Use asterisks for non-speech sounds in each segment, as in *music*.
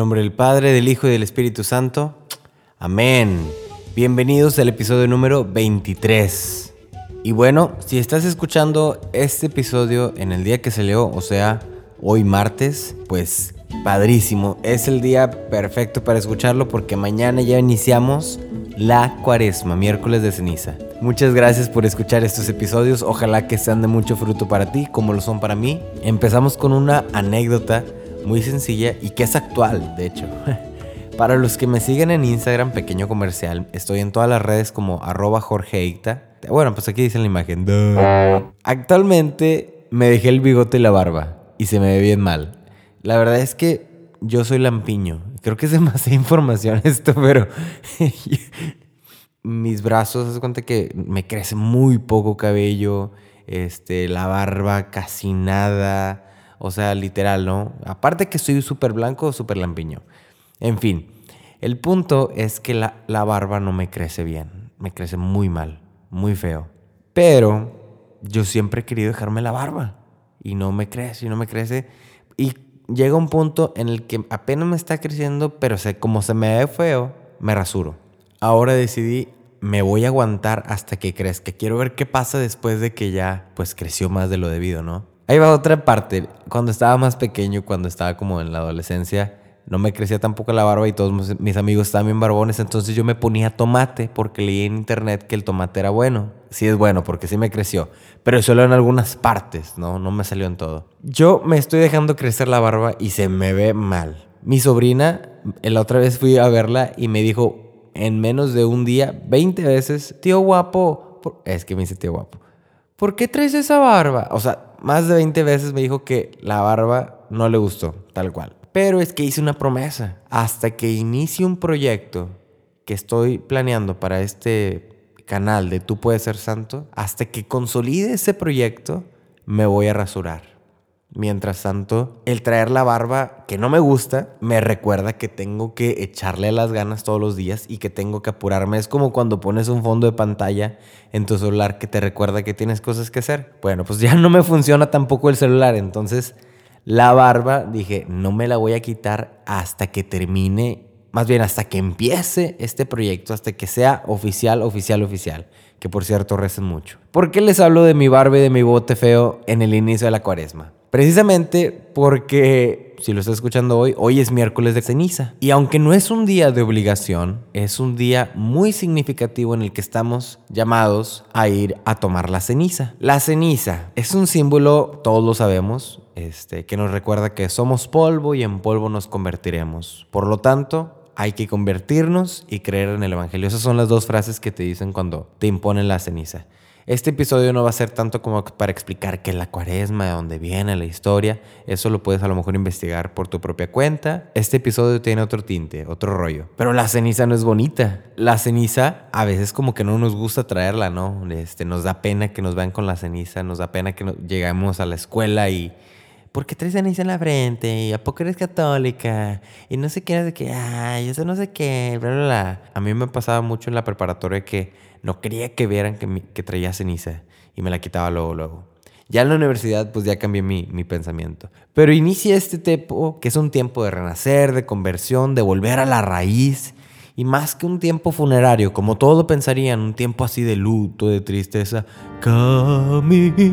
Nombre del Padre, del Hijo y del Espíritu Santo. Amén. Bienvenidos al episodio número 23. Y bueno, si estás escuchando este episodio en el día que se leó, o sea, hoy martes, pues padrísimo. Es el día perfecto para escucharlo porque mañana ya iniciamos la cuaresma, miércoles de ceniza. Muchas gracias por escuchar estos episodios. Ojalá que sean de mucho fruto para ti, como lo son para mí. Empezamos con una anécdota muy sencilla y que es actual, de hecho. *laughs* Para los que me siguen en Instagram, pequeño comercial, estoy en todas las redes como arroba jorgeita. Bueno, pues aquí dice la imagen. Actualmente me dejé el bigote y la barba y se me ve bien mal. La verdad es que yo soy lampiño. Creo que es demasiada *laughs* información esto, pero *laughs* mis brazos, se cuenta que me crece muy poco cabello, este, la barba casi nada, o sea, literal, ¿no? Aparte que soy súper blanco, súper lampiño. En fin, el punto es que la, la barba no me crece bien, me crece muy mal, muy feo. Pero yo siempre he querido dejarme la barba y no me crece, y no me crece. Y llega un punto en el que apenas me está creciendo, pero sé, como se me ve feo, me rasuro. Ahora decidí, me voy a aguantar hasta que crezca. Quiero ver qué pasa después de que ya, pues, creció más de lo debido, ¿no? Ahí va otra parte. Cuando estaba más pequeño, cuando estaba como en la adolescencia, no me crecía tampoco la barba y todos mis amigos bien barbones, entonces yo me ponía tomate porque leí en internet que el tomate era bueno. Sí es bueno porque sí me creció, pero solo en algunas partes, ¿no? No me salió en todo. Yo me estoy dejando crecer la barba y se me ve mal. Mi sobrina, la otra vez fui a verla y me dijo en menos de un día 20 veces, tío guapo, es que me dice tío guapo, ¿por qué traes esa barba? O sea, más de 20 veces me dijo que la barba no le gustó, tal cual. Pero es que hice una promesa. Hasta que inicie un proyecto que estoy planeando para este canal de Tú puedes ser santo, hasta que consolide ese proyecto, me voy a rasurar. Mientras tanto, el traer la barba que no me gusta me recuerda que tengo que echarle las ganas todos los días y que tengo que apurarme. Es como cuando pones un fondo de pantalla en tu celular que te recuerda que tienes cosas que hacer. Bueno, pues *laughs* ya no me funciona tampoco el celular, entonces la barba, dije, no me la voy a quitar hasta que termine, más bien hasta que empiece este proyecto, hasta que sea oficial, oficial, oficial. Que por cierto recen mucho. ¿Por qué les hablo de mi barba y de mi bote feo en el inicio de la cuaresma? Precisamente porque, si lo estás escuchando hoy, hoy es miércoles de ceniza. Y aunque no es un día de obligación, es un día muy significativo en el que estamos llamados a ir a tomar la ceniza. La ceniza es un símbolo, todos lo sabemos, este, que nos recuerda que somos polvo y en polvo nos convertiremos. Por lo tanto, hay que convertirnos y creer en el Evangelio. Esas son las dos frases que te dicen cuando te imponen la ceniza. Este episodio no va a ser tanto como para explicar qué es la cuaresma, de dónde viene la historia. Eso lo puedes a lo mejor investigar por tu propia cuenta. Este episodio tiene otro tinte, otro rollo. Pero la ceniza no es bonita. La ceniza a veces como que no nos gusta traerla, ¿no? Este, nos da pena que nos vean con la ceniza, nos da pena que llegamos a la escuela y ¿por qué traes ceniza en la frente? ¿Y a poco eres católica? Y no sé qué, no sé qué, ay, eso no sé qué, bla, bla. A mí me pasaba mucho en la preparatoria que no quería que vieran que, que traía ceniza y me la quitaba luego, luego. Ya en la universidad, pues ya cambié mi, mi pensamiento. Pero inicia este tiempo, que es un tiempo de renacer, de conversión, de volver a la raíz y más que un tiempo funerario, como todo pensarían, un tiempo así de luto, de tristeza, caminaré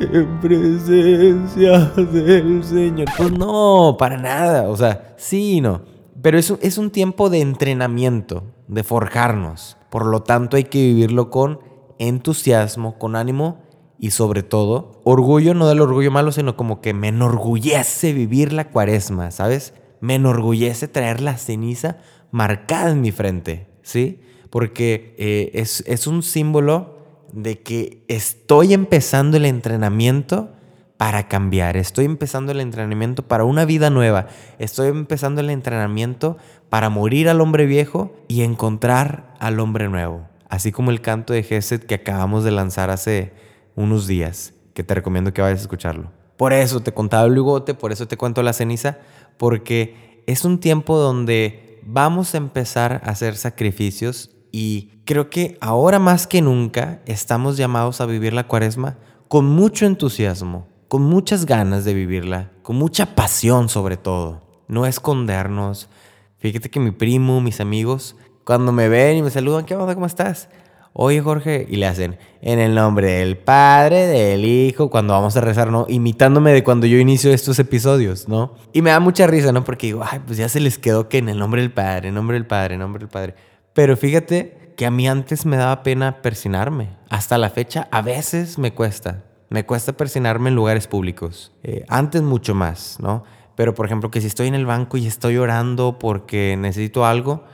en presencia del Señor. Pues no, para nada. O sea, sí, no. Pero es, es un tiempo de entrenamiento, de forjarnos. Por lo tanto, hay que vivirlo con entusiasmo, con ánimo y sobre todo, orgullo, no del orgullo malo, sino como que me enorgullece vivir la cuaresma, ¿sabes? Me enorgullece traer la ceniza marcada en mi frente, ¿sí? Porque eh, es, es un símbolo de que estoy empezando el entrenamiento para cambiar, estoy empezando el entrenamiento para una vida nueva, estoy empezando el entrenamiento para morir al hombre viejo y encontrar al hombre nuevo. Así como el canto de Gesed que acabamos de lanzar hace unos días, que te recomiendo que vayas a escucharlo. Por eso te contaba el bigote, por eso te cuento la ceniza, porque es un tiempo donde vamos a empezar a hacer sacrificios y creo que ahora más que nunca estamos llamados a vivir la cuaresma con mucho entusiasmo, con muchas ganas de vivirla, con mucha pasión sobre todo. no escondernos. Fíjate que mi primo, mis amigos, cuando me ven y me saludan, ¿qué onda? ¿Cómo estás? Oye, Jorge, y le hacen, en el nombre del Padre, del Hijo, cuando vamos a rezar, ¿no? Imitándome de cuando yo inicio estos episodios, ¿no? Y me da mucha risa, ¿no? Porque digo, ay, pues ya se les quedó que en el nombre del Padre, en nombre del Padre, en nombre del Padre. Pero fíjate que a mí antes me daba pena persinarme. Hasta la fecha, a veces me cuesta. Me cuesta persinarme en lugares públicos. Eh, antes mucho más, ¿no? Pero por ejemplo, que si estoy en el banco y estoy orando porque necesito algo,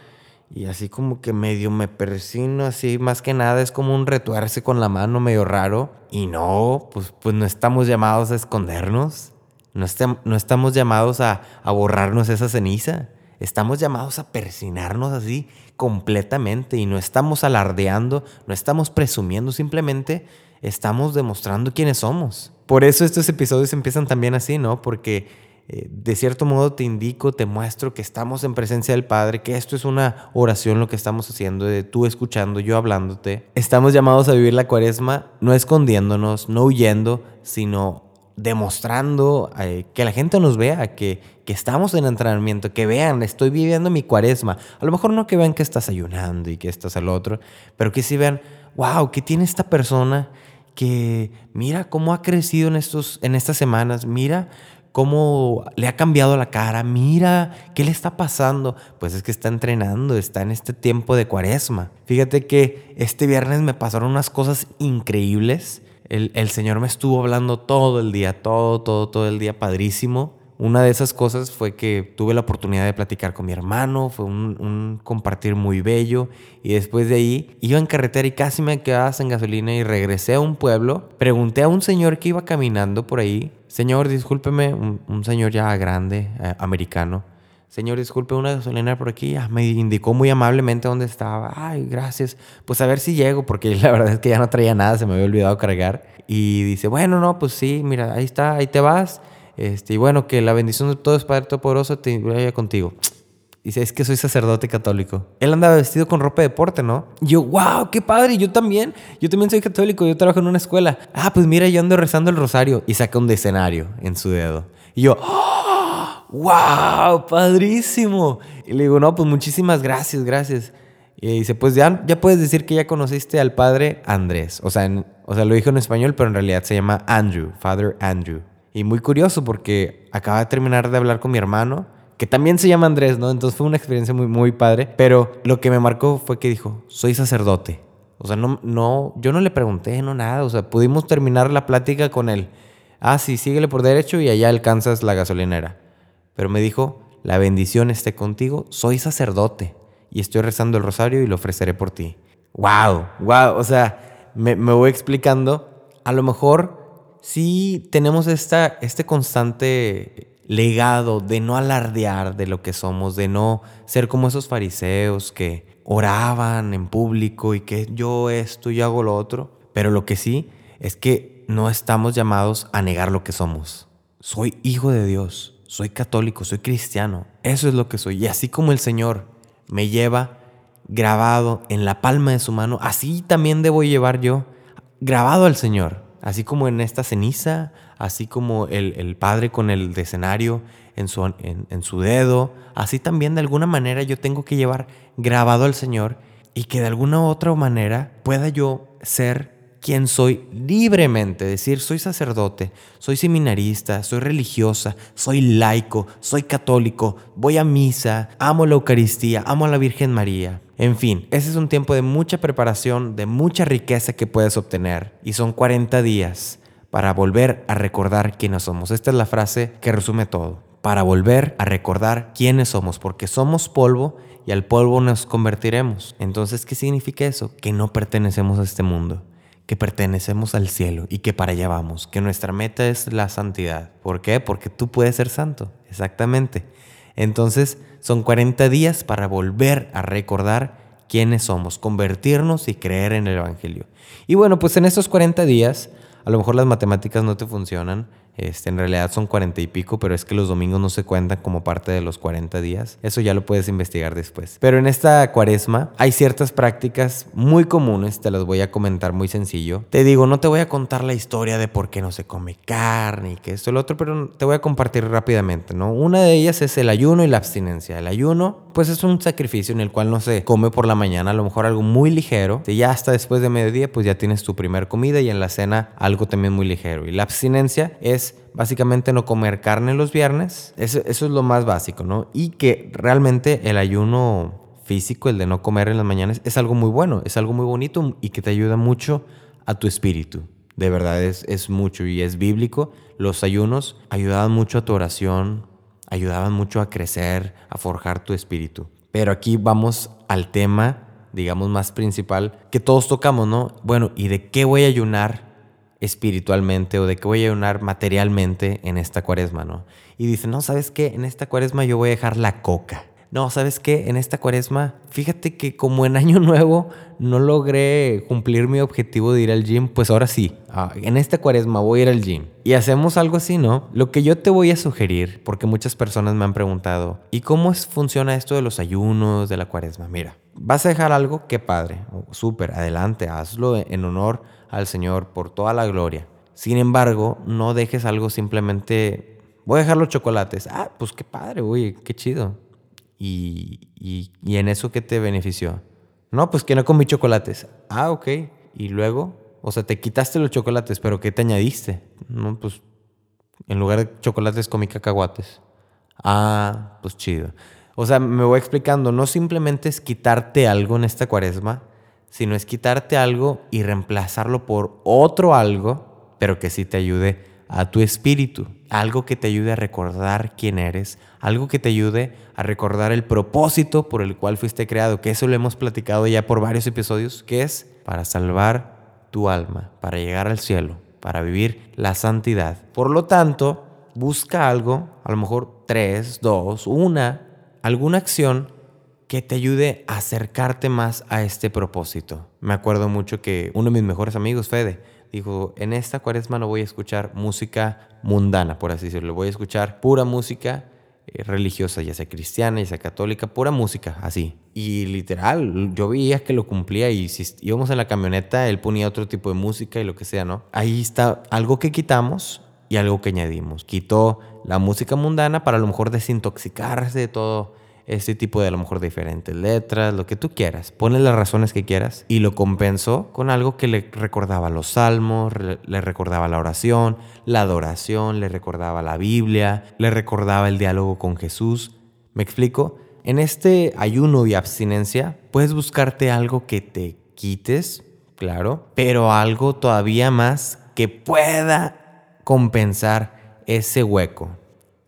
y así como que medio me persino, así más que nada es como un retuerce con la mano medio raro. Y no, pues, pues no estamos llamados a escondernos. No, no estamos llamados a, a borrarnos esa ceniza. Estamos llamados a persinarnos así completamente y no estamos alardeando, no estamos presumiendo, simplemente estamos demostrando quiénes somos. Por eso estos episodios empiezan también así, ¿no? Porque eh, de cierto modo te indico, te muestro que estamos en presencia del Padre, que esto es una oración lo que estamos haciendo, de tú escuchando, yo hablándote. Estamos llamados a vivir la cuaresma no escondiéndonos, no huyendo, sino demostrando eh, que la gente nos vea, que, que estamos en entrenamiento, que vean, estoy viviendo mi cuaresma. A lo mejor no que vean que estás ayunando y que estás al otro, pero que sí vean, wow, ¿qué tiene esta persona? Que mira cómo ha crecido en, estos, en estas semanas, mira cómo le ha cambiado la cara, mira qué le está pasando. Pues es que está entrenando, está en este tiempo de cuaresma. Fíjate que este viernes me pasaron unas cosas increíbles. El, Señor me estuvo hablando todo el día, todo, todo, todo el día, padrísimo. Una de esas cosas fue que tuve la oportunidad de platicar con mi hermano, fue un, un, compartir muy bello y después de ahí iba en carretera y casi me quedaba sin gasolina y regresé a un pueblo, pregunté a un señor que iba caminando por ahí Señor, discúlpeme, un, señor ya grande, eh, americano. Señor, disculpe, una gasolina por aquí. Ah, me indicó muy amablemente dónde estaba. Ay, gracias. Pues a ver si llego, porque *laughs* la verdad es que ya no traía nada, se me había olvidado cargar. Y dice, bueno, no, pues sí, mira, ahí está, ahí te vas. Este, y bueno, que la bendición de todo es Padre Todopoderoso te vaya contigo. Dice, es que soy sacerdote católico. Él andaba vestido con ropa de deporte, ¿no? Y yo, wow, qué padre, yo también. Yo también soy católico, yo trabajo en una escuela. Ah, pues mira, yo ando rezando el rosario. Y saca un decenario en su dedo. Y yo, wow, padrísimo. Y le digo, no, pues muchísimas gracias, gracias. Y dice, pues ya, ya puedes decir que ya conociste al padre Andrés. O sea, o sea, lo dijo en español, pero en realidad se llama Andrew, Father Andrew. Y muy curioso porque acaba de terminar de hablar con mi hermano que también se llama Andrés, ¿no? Entonces fue una experiencia muy, muy padre. Pero lo que me marcó fue que dijo, soy sacerdote. O sea, no, no, yo no le pregunté, no nada. O sea, pudimos terminar la plática con él. Ah, sí, síguele por derecho y allá alcanzas la gasolinera. Pero me dijo, la bendición esté contigo, soy sacerdote y estoy rezando el rosario y lo ofreceré por ti. ¡Wow! ¡Wow! O sea, me, me voy explicando. A lo mejor sí tenemos esta, este constante legado de no alardear de lo que somos, de no ser como esos fariseos que oraban en público y que yo esto, y hago lo otro. Pero lo que sí es que no estamos llamados a negar lo que somos. Soy hijo de Dios, soy católico, soy cristiano. Eso es lo que soy. Y así como el Señor me lleva grabado en la palma de su mano, así también debo llevar yo grabado al Señor. Así como en esta ceniza, así como el, Padre con el decenario en su, en, su dedo, así también de alguna manera yo tengo que llevar grabado al Señor y que de alguna u otra manera pueda yo ser quien soy libremente, decir, soy sacerdote, soy seminarista, soy religiosa, soy laico, soy católico, voy a misa, amo la Eucaristía, amo a la Virgen María. En fin, ese es un tiempo de mucha preparación, de mucha riqueza que puedes obtener. Y son 40 días para volver a recordar quiénes somos. Esta es la frase que resume todo. Para volver a recordar quiénes somos, porque somos polvo y al polvo nos convertiremos. Entonces, ¿qué significa eso? Que no pertenecemos a este mundo, que pertenecemos al cielo y que para allá vamos, que nuestra meta es la santidad. ¿Por qué? Porque tú puedes ser santo, exactamente. Entonces, son 40 días para volver a recordar quiénes somos, convertirnos y creer en el Evangelio. Y bueno, pues en estos 40 días, a lo mejor las matemáticas no te funcionan, Este, en realidad son cuarenta y pico, pero es que los domingos no se cuentan como parte de los 40 días. Eso ya lo puedes investigar después. Pero en esta cuaresma hay ciertas prácticas muy comunes, te las voy a comentar muy sencillo. Te digo, no te voy a contar la historia de por qué no se come carne y que esto y lo otro, pero te voy a compartir rápidamente, ¿no? Una de ellas es el ayuno y la abstinencia. El ayuno, pues es un sacrificio en el cual no se come por la mañana, a lo mejor algo muy ligero. Y ya hasta después de mediodía, pues ya tienes tu primer comida y en la cena algo también muy ligero. Y la abstinencia es básicamente no comer carne los viernes. Eso, eso, es lo más básico, ¿no? Y que realmente el ayuno físico, el de no comer en las mañanas, es algo muy bueno, es algo muy bonito y que te ayuda mucho a tu espíritu. De verdad es, es mucho y es bíblico. Los ayunos ayudaban mucho a tu oración, ayudaban mucho a crecer, a forjar tu espíritu. Pero aquí vamos al tema, digamos, más principal que todos tocamos, ¿no? Bueno, ¿y de qué voy a ayunar espiritualmente o de qué voy a ayunar materialmente en esta cuaresma, ¿no? Y dice, no, ¿sabes qué? En esta cuaresma yo voy a dejar la coca. No, ¿sabes qué? En esta cuaresma, fíjate que como en año *laughs* nuevo no logré cumplir mi objetivo de ir al gym, pues ahora sí, ah, en esta cuaresma voy a ir al gym. Y hacemos algo así, ¿no? Lo que yo te voy a sugerir, porque muchas personas me han preguntado, ¿y cómo funciona esto de los ayunos, de la cuaresma? Mira, vas a dejar algo, qué padre, súper, adelante, hazlo en honor al Señor por toda la gloria. Sin embargo, no dejes algo simplemente, voy a dejar los chocolates. Ah, pues qué padre, uy, qué chido. Y, y, en eso, ¿qué te benefició? No, pues que no comí chocolates. Ah, ok. Y luego, o sea, te quitaste los chocolates, pero ¿qué te añadiste? No, pues en lugar de chocolates comí cacahuates. Ah, pues chido. O sea, me voy explicando, no simplemente es quitarte algo en esta cuaresma, sino es quitarte algo y reemplazarlo por otro algo, pero que sí te ayude a tu espíritu, algo que te ayude a recordar quién eres, algo que te ayude a recordar el propósito por el cual fuiste creado, que eso lo hemos platicado ya por varios episodios, que es para salvar tu alma, para llegar al cielo, para vivir la santidad. Por lo tanto, busca algo, a lo mejor tres, dos, una, alguna acción que te ayude a acercarte más a este propósito. Me acuerdo mucho que uno de mis mejores amigos, Fede, dijo, en esta cuaresma no voy a escuchar música mundana, por así decirlo, voy a escuchar pura música eh, religiosa, ya sea cristiana, ya sea católica, pura música, así. Y literal, yo veía que lo cumplía y si íbamos en la camioneta, él ponía otro tipo de música y lo que sea, ¿no? Ahí está algo que quitamos y algo que añadimos. Quitó la música mundana para a lo mejor desintoxicarse de todo este tipo de a lo mejor diferentes letras, lo que tú quieras. Pone las razones que quieras y lo compensó con algo que le recordaba los salmos, le recordaba la oración, la adoración, le recordaba la Biblia, le recordaba el diálogo con Jesús. ¿Me explico? En este ayuno y abstinencia puedes buscarte algo que te quites, claro, pero algo todavía más que pueda compensar ese hueco.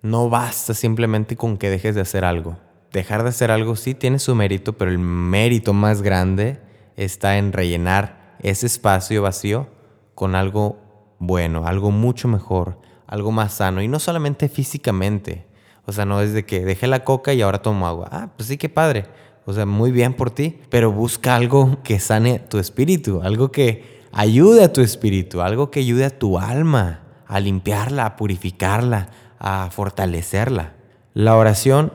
No basta simplemente con que dejes de hacer algo dejar de hacer algo sí tiene su mérito, pero el mérito más grande está en rellenar ese espacio vacío con algo bueno, algo mucho mejor, algo más sano. Y no solamente físicamente. O sea, no es de que dejé la coca y ahora tomo agua. Ah, pues sí, qué padre. O sea, muy bien por ti. Pero busca algo que sane tu espíritu, algo que ayude a tu espíritu, algo que ayude a tu alma a limpiarla, a purificarla, a fortalecerla. La oración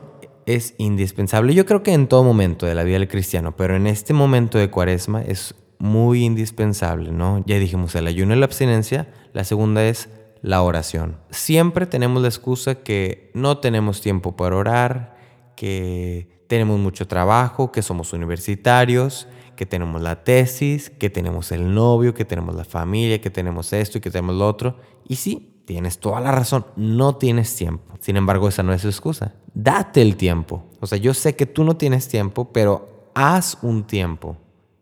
es indispensable. Yo creo que en todo momento de la vida del cristiano, pero en este momento de cuaresma es muy indispensable, ¿no? Ya dijimos el ayuno y la abstinencia, la segunda es la oración. Siempre tenemos la excusa que no tenemos tiempo para orar, que tenemos mucho trabajo, que somos universitarios, que tenemos la tesis, que tenemos el novio, que tenemos la familia, que tenemos esto y que tenemos lo otro. Y sí, Tienes toda la razón, no tienes tiempo. Sin embargo, esa no es su excusa. Date el tiempo. O sea, yo sé que tú no tienes tiempo, pero haz un tiempo.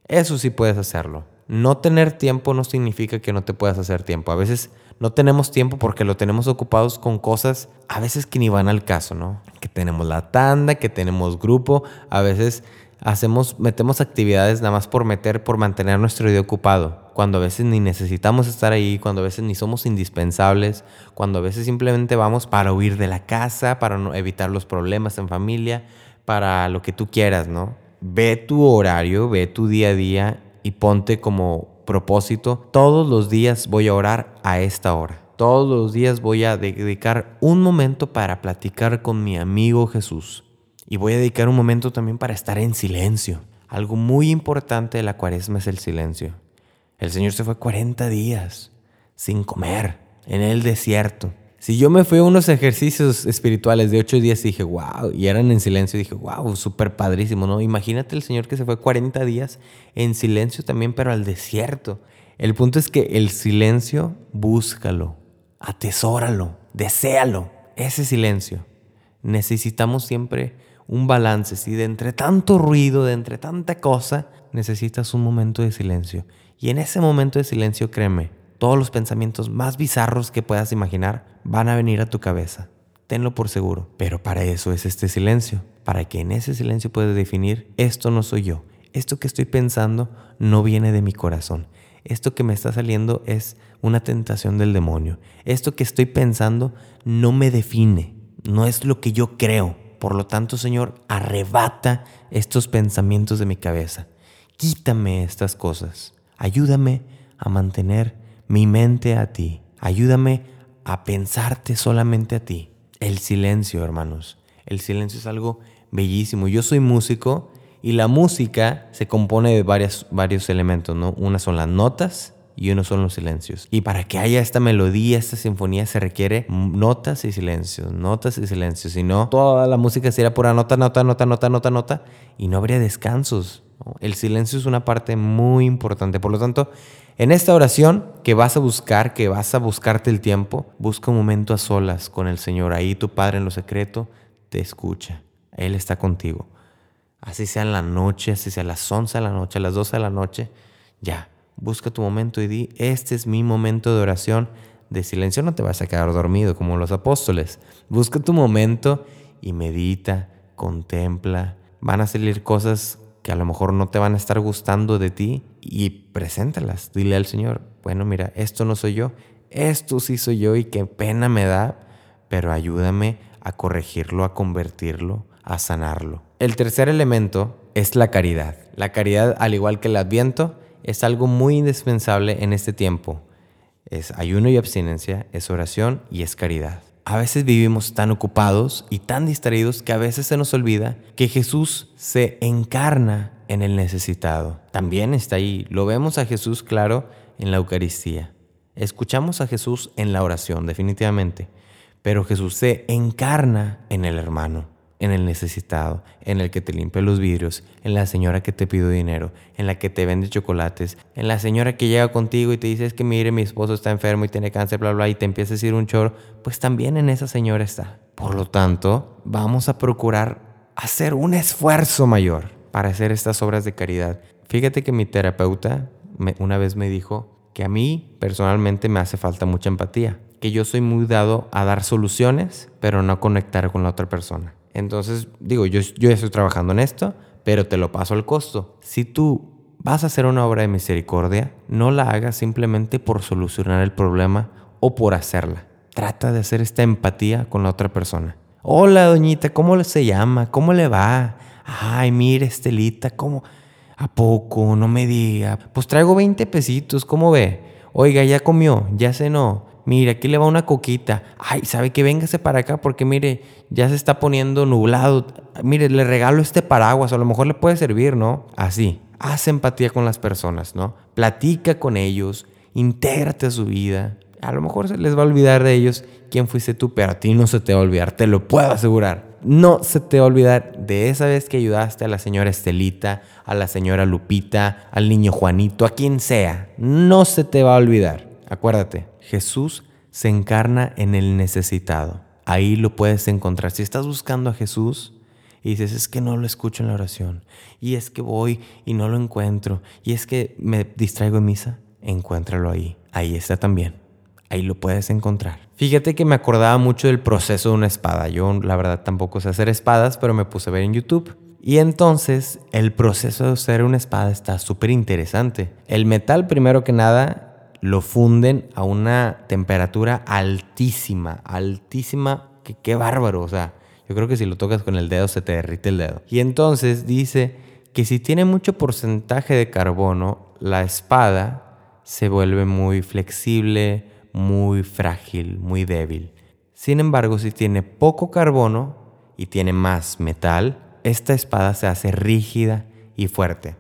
Eso sí puedes hacerlo. No tener tiempo no significa que no te puedas hacer tiempo. A veces no tenemos tiempo porque lo tenemos ocupados con cosas a veces que ni van al caso, ¿no? Que tenemos la tanda, que tenemos grupo, a veces hacemos metemos actividades nada más por meter por mantener nuestro día ocupado cuando a veces ni necesitamos estar ahí, cuando a veces ni somos indispensables, cuando a veces simplemente vamos para huir de la casa, para no evitar los problemas en familia, para lo que tú quieras, ¿no? Ve tu horario, ve tu día a día y ponte como propósito, todos los días voy a orar a esta hora. Todos los días voy a dedicar un momento para platicar con mi amigo Jesús. Y voy a dedicar un momento también para estar en silencio. Algo muy importante de la cuaresma es el silencio. El Señor se fue 40 días sin comer en el desierto. Si yo me fui a unos ejercicios espirituales de 8 días y dije, wow, y eran en silencio, dije, wow, súper padrísimo, ¿no? Imagínate el Señor que se fue 40 días en silencio también, pero al desierto. El punto es que el silencio, búscalo, atesóralo, deséalo, ese silencio. Necesitamos siempre un balance, si de entre tanto ruido, de entre tanta cosa, necesitas un momento de silencio. Y en ese momento de silencio, créeme, todos los pensamientos más bizarros que puedas imaginar van a venir a tu cabeza. Tenlo por seguro. Pero para eso es este silencio. Para que en ese silencio puedas definir, esto no soy yo. Esto que estoy pensando no viene de mi corazón. Esto que me está saliendo es una tentación del demonio. Esto que estoy pensando no me define, no es lo que yo creo. Por lo tanto, Señor, arrebata estos pensamientos de mi cabeza. Quítame estas cosas. Ayúdame a mantener mi mente a ti. Ayúdame a pensarte solamente a ti. El silencio, hermanos. El silencio es algo bellísimo. Yo soy músico y la música se compone de varios elementos, ¿no? Una son las notas y uno son los silencios. Y para que haya esta melodía, esta sinfonía, se requiere notas y silencios, notas y silencios. Si no, toda la música sería pura nota, nota, nota, nota, nota, nota, y no habría descansos. El silencio es una parte muy importante. Por lo tanto, en esta oración que vas a buscar, que vas a buscarte el tiempo, busca un momento a solas con el Señor. Ahí tu Padre en lo secreto te escucha. Él está contigo así sea en la noche, así sea a las 11 de la noche, a las 12 de la noche, ya, busca tu momento y di, este es mi momento de oración, de silencio, no te vas a quedar dormido como los apóstoles. Busca tu momento y medita, contempla. Van a salir cosas que a lo mejor no te van a estar gustando de ti y preséntalas. Dile al Señor, bueno, mira, esto no soy yo, esto sí soy yo y qué pena me da, pero ayúdame a corregirlo, a convertirlo, a sanarlo. El tercer elemento es la caridad. La caridad, al igual que el adviento, es algo muy indispensable en este tiempo. Es ayuno y abstinencia, es oración y es caridad. A veces vivimos tan ocupados y tan distraídos que a veces se nos olvida que Jesús se encarna en el necesitado. También está ahí. Lo vemos a Jesús claro en la Eucaristía. Escuchamos a Jesús en la oración, definitivamente. Pero Jesús se encarna en el hermano en el necesitado, en el que te limpia los vidrios, en la señora que te pide dinero, en la que te vende chocolates, en la señora que llega contigo y te dice es que mire mi esposo está enfermo y tiene cáncer, bla, bla, y te empieza a decir un choro, pues también en esa señora está. Por lo tanto, vamos a procurar hacer un esfuerzo mayor para hacer estas obras de caridad. Fíjate que mi terapeuta una vez me dijo que a mí personalmente me hace falta mucha empatía, que yo soy muy dado a dar soluciones, pero no conectar con la otra persona. Entonces, digo, yo, yo estoy trabajando en esto, pero te lo paso al costo. Si tú vas a hacer una obra de misericordia, no la hagas simplemente por solucionar el problema o por hacerla. Trata de hacer esta empatía con la otra persona. Hola, doñita, ¿cómo se llama? ¿Cómo le va? Ay, mire, Estelita, ¿cómo? ¿A poco? No me diga. Pues traigo 20 pesitos, ¿cómo ve? Oiga, ya comió, ya cenó mire, aquí le va una coquita, ay, ¿sabe que Véngase para acá porque mire, ya se está poniendo nublado, mire, le regalo este paraguas, a lo mejor le puede servir, ¿no? Así, haz empatía con las personas, ¿no? Platica con ellos, intégrate a su vida. A lo mejor se les va a olvidar de ellos quién fuiste tú, pero a ti no se te va a olvidar, te lo puedo asegurar. No se te va a olvidar de esa vez que ayudaste a la señora Estelita, a la señora Lupita, al niño Juanito, a quien sea. No se te va a olvidar. Acuérdate, Jesús se encarna en el necesitado. Ahí lo puedes encontrar. Si estás buscando a Jesús y dices, es que no lo escucho en la oración, y es que voy y no lo encuentro, y es que me distraigo en misa, encuéntralo ahí. Ahí está también. Ahí lo puedes encontrar. Fíjate que me acordaba mucho del proceso de una espada. Yo la verdad tampoco sé hacer espadas, pero me puse a ver en YouTube. Y entonces el proceso de hacer una espada está súper interesante. El metal, primero que nada, lo funden a una temperatura altísima, altísima, que qué bárbaro, o sea, yo creo que si lo tocas con el dedo se te derrite el dedo. Y entonces dice que si tiene mucho porcentaje de carbono, la espada se vuelve muy flexible, muy frágil, muy débil. Sin embargo, si tiene poco carbono y tiene más metal, esta espada se hace rígida y fuerte.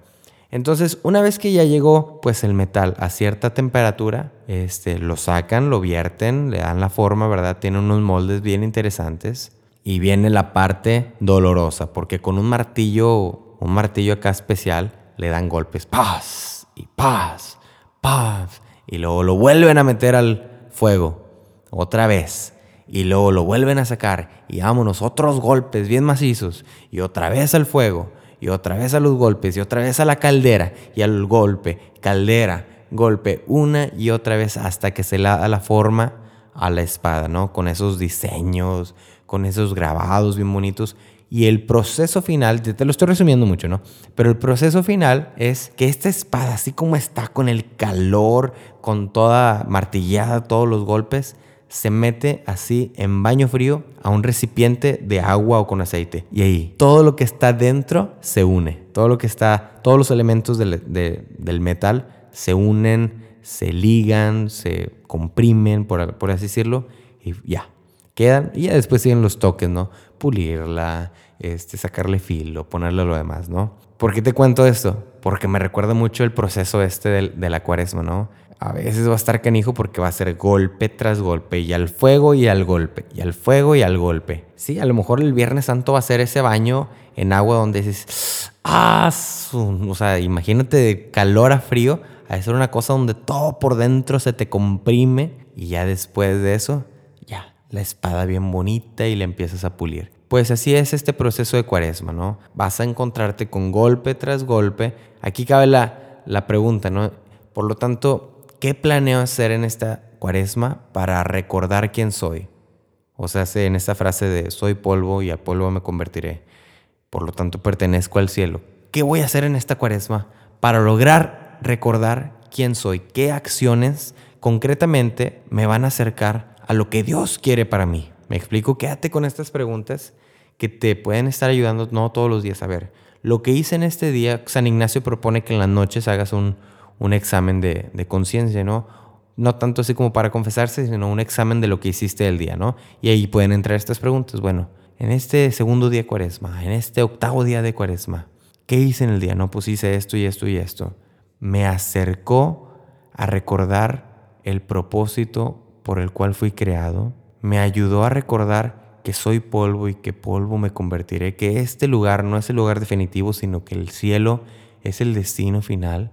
Entonces, una vez que ya llegó pues el metal a cierta temperatura, este, lo sacan, lo vierten, le dan la forma, ¿verdad? Tiene unos moldes bien interesantes. Y viene la parte dolorosa, porque con un martillo, un martillo acá especial, le dan golpes, paz y paz, paz, y luego lo vuelven a meter al fuego, otra vez, y luego lo vuelven a sacar, y vámonos, otros golpes bien macizos, y otra vez al fuego, y otra vez a los golpes, y otra vez a la caldera, y al golpe, caldera, golpe, una y otra vez hasta que se le da la forma a la espada, ¿no? Con esos diseños, con esos grabados bien bonitos. Y el proceso final, te lo estoy resumiendo mucho, ¿no? Pero el proceso final es que esta espada, así como está con el calor, con toda martillada, todos los golpes, se mete así en baño frío a un recipiente de agua o con aceite. Y ahí todo lo que está dentro se une. Todo lo que está, todos los elementos del, del metal se unen, se ligan, se comprimen, por, por así decirlo, y ya, quedan. Y ya después siguen los toques, ¿no? Pulirla, este, sacarle filo, ponerle lo demás, ¿no? ¿Por qué te cuento esto? Porque me recuerda mucho el proceso este de, la cuaresma, ¿no? A veces va a estar canijo porque va a ser golpe tras golpe, y al fuego y al golpe, y al fuego y al golpe. Sí, a lo mejor el Viernes Santo va a ser ese baño en agua donde dices, ah, o sea, imagínate de calor a frío, a ser una cosa donde todo por dentro se te comprime, y ya después de eso, ya, la espada bien bonita y la empiezas a pulir. Pues así es este proceso de cuaresma, ¿no? Vas a encontrarte con golpe tras golpe. Aquí cabe la, la pregunta, ¿no? Por lo tanto, ¿qué planeo hacer en esta cuaresma para recordar quién soy? O sea, en esta frase de soy polvo y a polvo me convertiré. Por lo tanto, pertenezco al cielo. ¿Qué voy a hacer en esta cuaresma para lograr recordar quién soy? ¿Qué acciones concretamente me van a acercar a lo que Dios quiere para mí? Me explico, quédate con estas preguntas que te pueden estar ayudando no todos los días. A ver, lo que hice en este día, San Ignacio propone que en las noches hagas un, un examen de, de conciencia, ¿no? No tanto así como para confesarse, sino un examen de lo que hiciste el día, ¿no? Y ahí pueden entrar estas preguntas. Bueno, en este segundo día de cuaresma, en este octavo día de cuaresma, ¿qué hice en el día? No, pues hice esto y esto y esto. Me acercó a recordar el propósito por el cual fui creado, me ayudó a recordar que soy polvo y que polvo me convertiré, que este lugar no es el lugar definitivo, sino que el cielo es el destino final,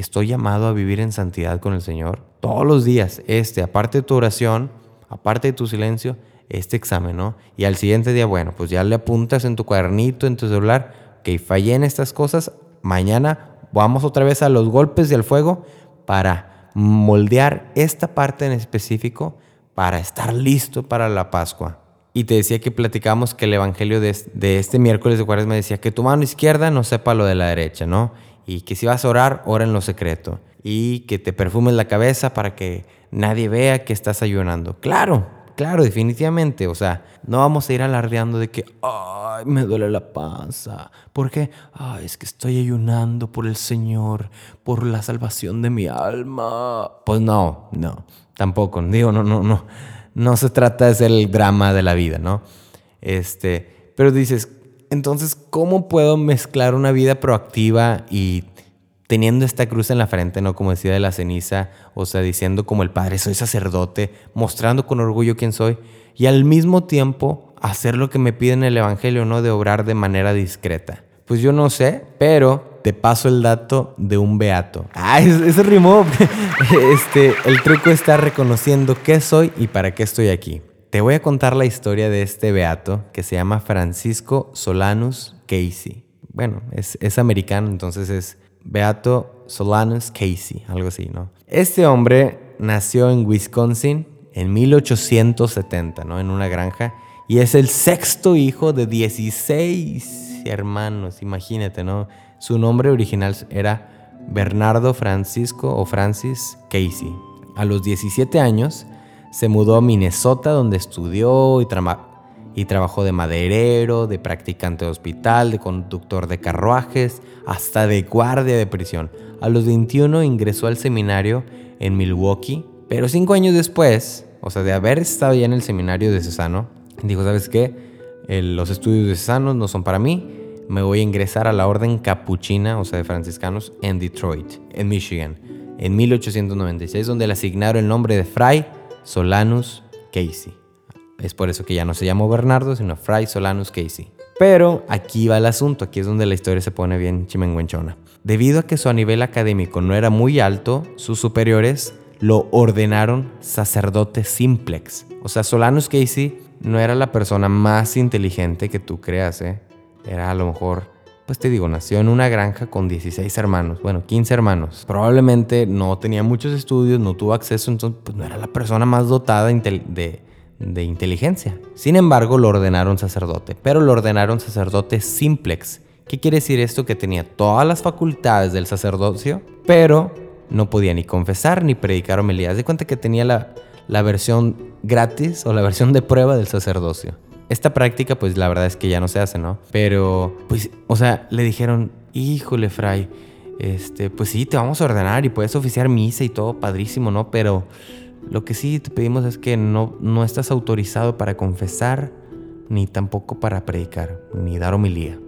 estoy llamado a vivir en santidad con el Señor. Todos los días, este, aparte de tu oración, aparte de tu silencio, este examen, ¿no? Y al siguiente día, bueno, pues ya le apuntas en tu cuadernito, en tu celular, que fallé en estas cosas, mañana vamos otra vez a los golpes al fuego para moldear esta parte en específico para estar listo para la Pascua. Y te decía que platicamos que el evangelio de, este miércoles de cuaresma decía que tu mano izquierda no sepa lo de la derecha, ¿no? Y que si vas a orar, ora en lo secreto. Y que te perfumes la cabeza para que nadie vea que estás ayunando. Claro, claro, definitivamente. O sea, no vamos a ir alardeando de que, ay, me duele la panza. ¿Por qué? Ay, es que estoy ayunando por el Señor, por la salvación de mi alma. Pues no, no. Tampoco, digo, no, no, no. No se trata de ser el drama de la vida, ¿no? Este, pero dices, entonces, ¿cómo puedo mezclar una vida proactiva y teniendo esta cruz en la frente, ¿no? Como decía de la ceniza, o sea, diciendo como el Padre, soy sacerdote, mostrando con orgullo quién soy, y al mismo tiempo hacer lo que me pide en el Evangelio, ¿no? De obrar de manera discreta. Pues yo no sé, pero te paso el dato de un beato. Ah, eso, rimó. *laughs* Este, el truco está reconociendo qué soy y para qué estoy aquí. Te voy a contar la historia de este beato que se llama Francisco Solanus Casey. Bueno, es, es americano, entonces es Beato Solanus Casey, algo así, ¿no? Este hombre nació en Wisconsin en 1870, ¿no? En una granja. Y es el sexto hijo de 16 hermanos, imagínate, ¿no? Su nombre original era Bernardo Francisco o Francis Casey. A los 17 años se mudó a Minnesota donde estudió y, trabajó de maderero, de practicante de hospital, de conductor de carruajes, hasta de guardia de prisión. A los 21 ingresó al seminario en Milwaukee, Pero cinco años después, o sea, de haber estado ya en el seminario de Cesano, dijo, ¿sabes qué? los estudios de Cesano no son para mí. Me voy a ingresar a la orden capuchina, o sea, de franciscanos, en Detroit, en Michigan, en 1896, donde le asignaron el nombre de Fray Solanus Casey. Es por eso que ya no se llamó Bernardo, sino Fray Solanus Casey. Pero aquí va el asunto, aquí es donde la historia se pone bien chimenguenchona. Debido a que su nivel académico no era muy alto, sus superiores lo ordenaron sacerdote simplex. O sea, Solanus Casey no era la persona más inteligente que tú creas, ¿eh? Era a lo mejor, pues te digo, nació en una granja con 16 hermanos, bueno, 15 hermanos. Probablemente no tenía muchos estudios, no tuvo acceso, entonces pues no era la persona más dotada de, de inteligencia. Sin embargo, lo ordenaron sacerdote, pero lo ordenaron sacerdote simplex. ¿Qué quiere decir esto? Que tenía todas las facultades del sacerdocio, pero no podía ni confesar ni predicar homilías. De cuenta que tenía la, la versión gratis o la *laughs* versión de prueba del sacerdocio. Esta práctica, pues la verdad es que ya no se hace, ¿no? Pero, pues, o sea, le dijeron, híjole, Fray, este, pues sí, te vamos a ordenar y puedes oficiar misa y todo, padrísimo, ¿no? Pero lo que sí te pedimos es que no, no estás autorizado para confesar, ni tampoco para predicar, ni dar homilía.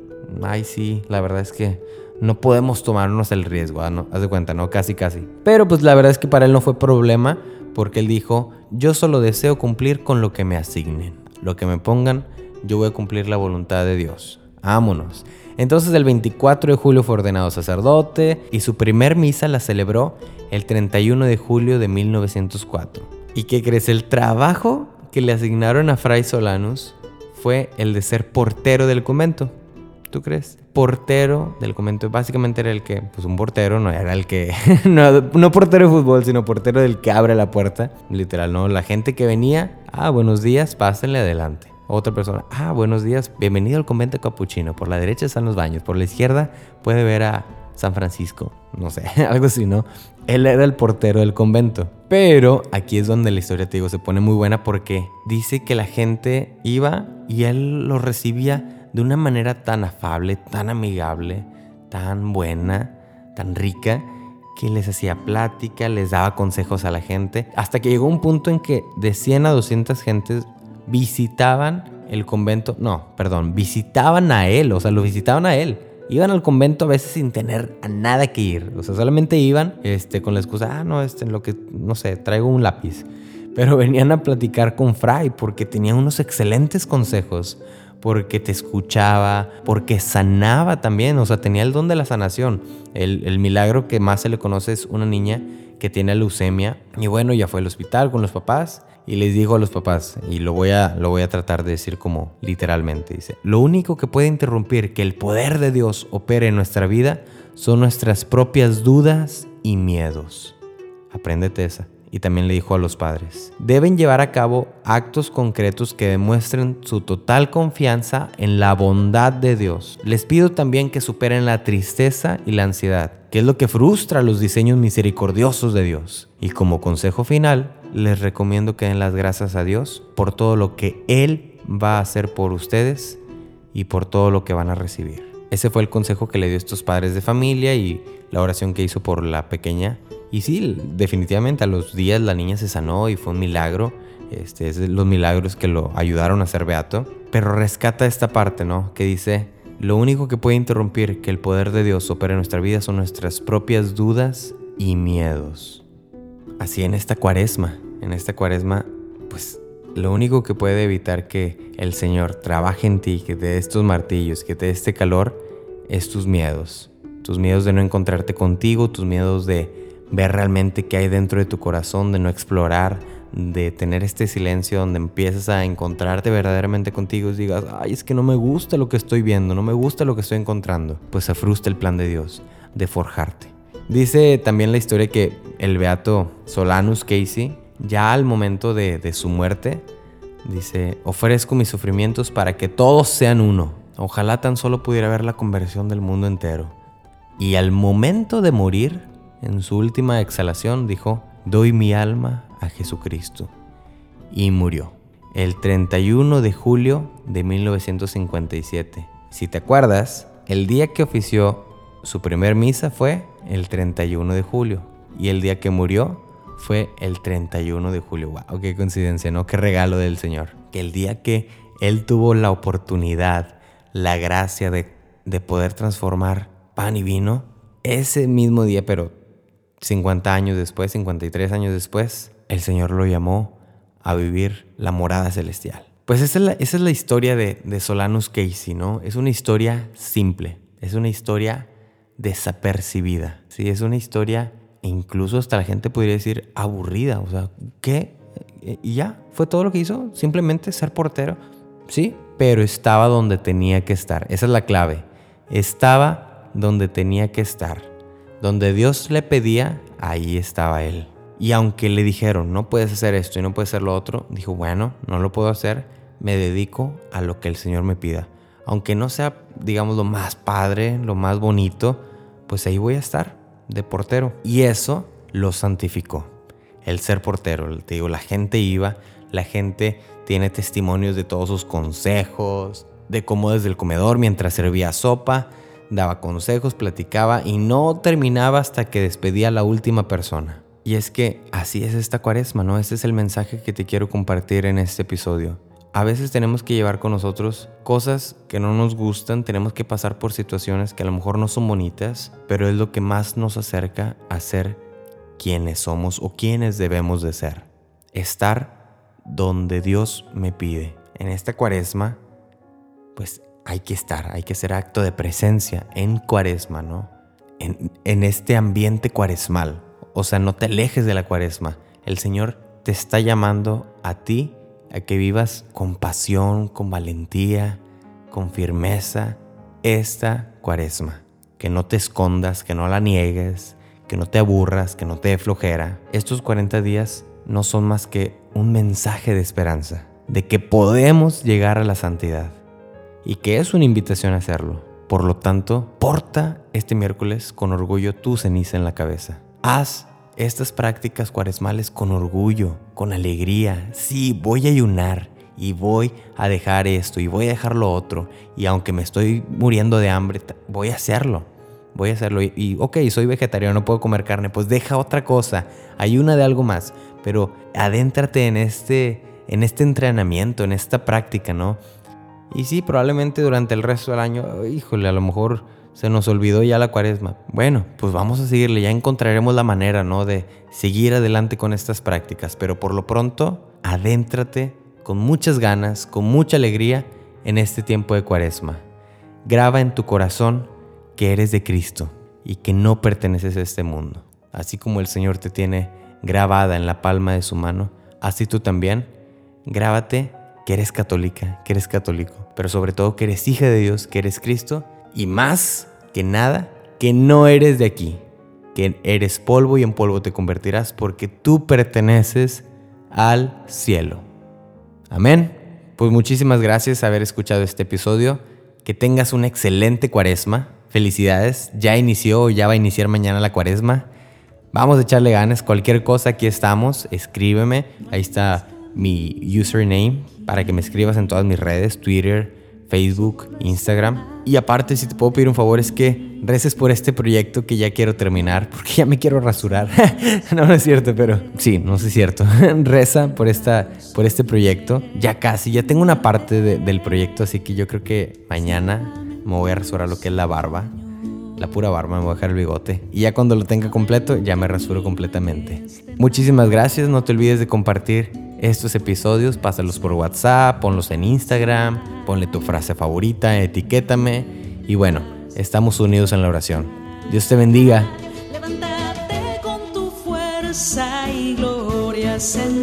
Ay, sí, la verdad es que no podemos tomarnos el riesgo, ¿no? Haz de cuenta, ¿no? Casi, casi. Pero pues la verdad es que para él no fue problema porque él dijo, yo solo deseo cumplir con lo que me asignen. Lo que me pongan, yo voy a cumplir la voluntad de Dios. Vámonos. Entonces el 24 de julio fue ordenado sacerdote y su primer misa la celebró el 31 de julio de 1904. ¿Y qué crees? El trabajo que le asignaron a Fray Solanus fue el de ser portero del convento. ¿Tú crees? Portero del convento. Básicamente era el que, pues un portero, no era el que, *laughs* no, portero de fútbol, sino portero del que abre la puerta. Literal, ¿no? La gente que venía, ah, buenos días, pásenle adelante. Otra persona, ah, buenos días, bienvenido al convento capuchino. Por la derecha están los baños, por la izquierda puede ver a San Francisco, no sé, *laughs* algo así, ¿no? Él era el portero del convento. Pero aquí es donde la historia, te digo, se pone muy buena porque dice que la gente iba y él lo recibía de una manera tan afable, tan amigable, tan buena, tan rica, que les hacía plática, les daba consejos a la gente, hasta que llegó un punto en que de 100 a 200 gentes visitaban el convento, no, perdón, visitaban a él, o sea, lo visitaban a él. Iban al convento a veces sin tener a nada que ir, o sea, solamente iban este, con la excusa, ah, no, este, lo que, no sé, traigo un lápiz. Pero venían a platicar con Fray porque tenía unos excelentes consejos porque te escuchaba, porque sanaba también, o sea, tenía el don de la sanación. El, milagro que más se le conoce es una niña que tiene leucemia y bueno, ya fue al hospital con los papás y les dijo a los papás, y lo voy a, lo voy a tratar de decir como literalmente, dice, lo único que puede interrumpir que el poder de Dios opere en nuestra vida son nuestras propias dudas y miedos. Apréndete esa y también le dijo a los padres, deben llevar a cabo actos concretos que demuestren su total confianza en la bondad de Dios. Les pido también que superen la tristeza y la ansiedad, que es lo que frustra los diseños misericordiosos de Dios. Y como consejo final, les recomiendo que den las gracias a Dios por todo lo que Él va a hacer por ustedes y por todo lo que van a recibir. Ese fue el consejo que le dio estos padres de familia y la oración que hizo por la pequeña y sí, definitivamente a los días la niña se sanó y fue un milagro. Este, es los milagros que lo ayudaron a ser beato. Pero rescata esta parte, ¿no? Que dice, lo único que puede interrumpir que el poder de Dios opere en nuestra vida son nuestras propias dudas y miedos. Así en esta cuaresma, en esta cuaresma, pues lo único que puede evitar que el Señor trabaje en ti, que te dé estos martillos, que te dé este calor, es tus miedos. Tus miedos de no encontrarte contigo, tus miedos de ver realmente qué hay dentro de tu corazón, de no explorar, de tener este silencio donde empiezas a encontrarte verdaderamente contigo y digas, ay, es que no me gusta lo que estoy viendo, no me gusta lo que estoy encontrando, pues se frustra el plan de Dios de forjarte. Dice también la historia que el beato Solanus Casey, ya al momento de, de su muerte, dice, ofrezco mis sufrimientos para que todos sean uno. Ojalá tan solo pudiera ver la conversión del mundo entero. Y al momento de morir, en su última exhalación dijo, doy mi alma a Jesucristo. Y murió. El 31 de julio de 1957. Si te acuerdas, el día que ofició su primer misa fue el 31 de julio. Y el día que murió fue el 31 de julio. Wow, qué coincidencia, ¿no? Qué regalo del Señor. Que el día que Él tuvo la oportunidad, la gracia de, de poder transformar pan y vino, ese mismo día, pero 50 años después, 53 años después, el Señor lo llamó a vivir la morada celestial. Pues esa es la, historia de, de Solanus Casey, ¿no? Es una historia simple, es una historia desapercibida, ¿sí? Es una historia, incluso hasta la gente podría decir aburrida, o sea, ¿qué? Y ya, fue todo lo que hizo, simplemente ser portero, ¿sí? Pero estaba donde tenía que estar, esa es la clave, estaba donde tenía que estar, donde Dios le pedía, ahí estaba Él. Y aunque le dijeron, no puedes hacer esto y no puedes hacer lo otro, dijo, bueno, no lo puedo hacer, me dedico a lo que el Señor me pida. Aunque no sea, digamos, lo más padre, lo más bonito, pues ahí voy a estar de portero. Y eso lo santificó. El ser portero, te digo, la gente iba, la gente tiene testimonios de todos sus consejos, de cómo desde el comedor mientras servía sopa, daba consejos, platicaba y no terminaba hasta que despedía a la última persona. Y es que así es esta cuaresma, ¿no? Este es el mensaje que te quiero compartir en este episodio. A veces tenemos que llevar con nosotros cosas que no nos gustan, tenemos que pasar por situaciones que a lo mejor no son bonitas, pero es lo que más nos acerca a ser quienes somos o quienes debemos de ser. Estar donde Dios me pide. En esta cuaresma, pues hay que estar, hay que hacer acto de presencia en cuaresma, ¿no? En, en este ambiente cuaresmal. O sea, no te alejes de la cuaresma. El Señor te está llamando a ti a que vivas con pasión, con valentía, con firmeza esta cuaresma. Que no te escondas, que no la niegues, que no te aburras, que no te dé flojera. Estos 40 días no son más que un mensaje de esperanza, de que podemos llegar a la santidad y que es una invitación a hacerlo. Por lo tanto, porta este miércoles con orgullo tu ceniza en la cabeza. Haz estas prácticas cuaresmales con orgullo, con alegría. Sí, voy a ayunar y voy a dejar esto y voy a dejar lo otro. Y aunque me estoy muriendo de hambre, voy a hacerlo. Voy a hacerlo. Y, ok, soy vegetariano, no puedo comer carne. Pues deja otra cosa. Ayuna de algo más. Pero adéntrate en este, en este entrenamiento, en esta práctica, ¿no? Y sí, probablemente durante el resto del año, híjole, a lo mejor se nos olvidó ya la cuaresma. Bueno, pues vamos a seguirle, ya encontraremos la manera, ¿no? De seguir adelante con estas prácticas, pero por lo pronto, adéntrate con muchas ganas, con mucha alegría en este tiempo de cuaresma. Graba en tu corazón que eres de Cristo y que no perteneces a este mundo. Así como el Señor te tiene grabada en la palma de su mano, así tú también, grábate que eres católica, que eres católico, pero sobre todo que eres hija de Dios, que eres Cristo y más que nada, que no eres de aquí, que eres polvo y en polvo te convertirás porque tú perteneces al cielo. Amén. Pues muchísimas gracias por haber escuchado este episodio. Que tengas una excelente cuaresma. Felicidades. Ya inició, ya va a iniciar mañana la cuaresma. Vamos a echarle ganas. Cualquier cosa, aquí estamos. Escríbeme. Ahí está mi username para que me escribas en todas mis redes, Twitter, Facebook, Instagram. Y aparte, si te puedo pedir un favor, es que reces por este proyecto que ya quiero terminar, porque ya me quiero rasurar. *laughs* no, no es cierto, pero sí, no es cierto. *laughs* Reza por, esta, por este proyecto. Ya casi, ya tengo una parte del proyecto, así que yo creo que mañana me voy a rasurar lo que es la barba. La pura barba, me voy a dejar el bigote. Y ya cuando lo tenga completo, ya me rasuro completamente. Muchísimas gracias, no te olvides de compartir estos episodios, pásalos por WhatsApp, ponlos en Instagram, ponle tu frase favorita, etiquétame y bueno, estamos unidos en la oración. Dios te bendiga. Levántate con tu fuerza y gloria, Señor.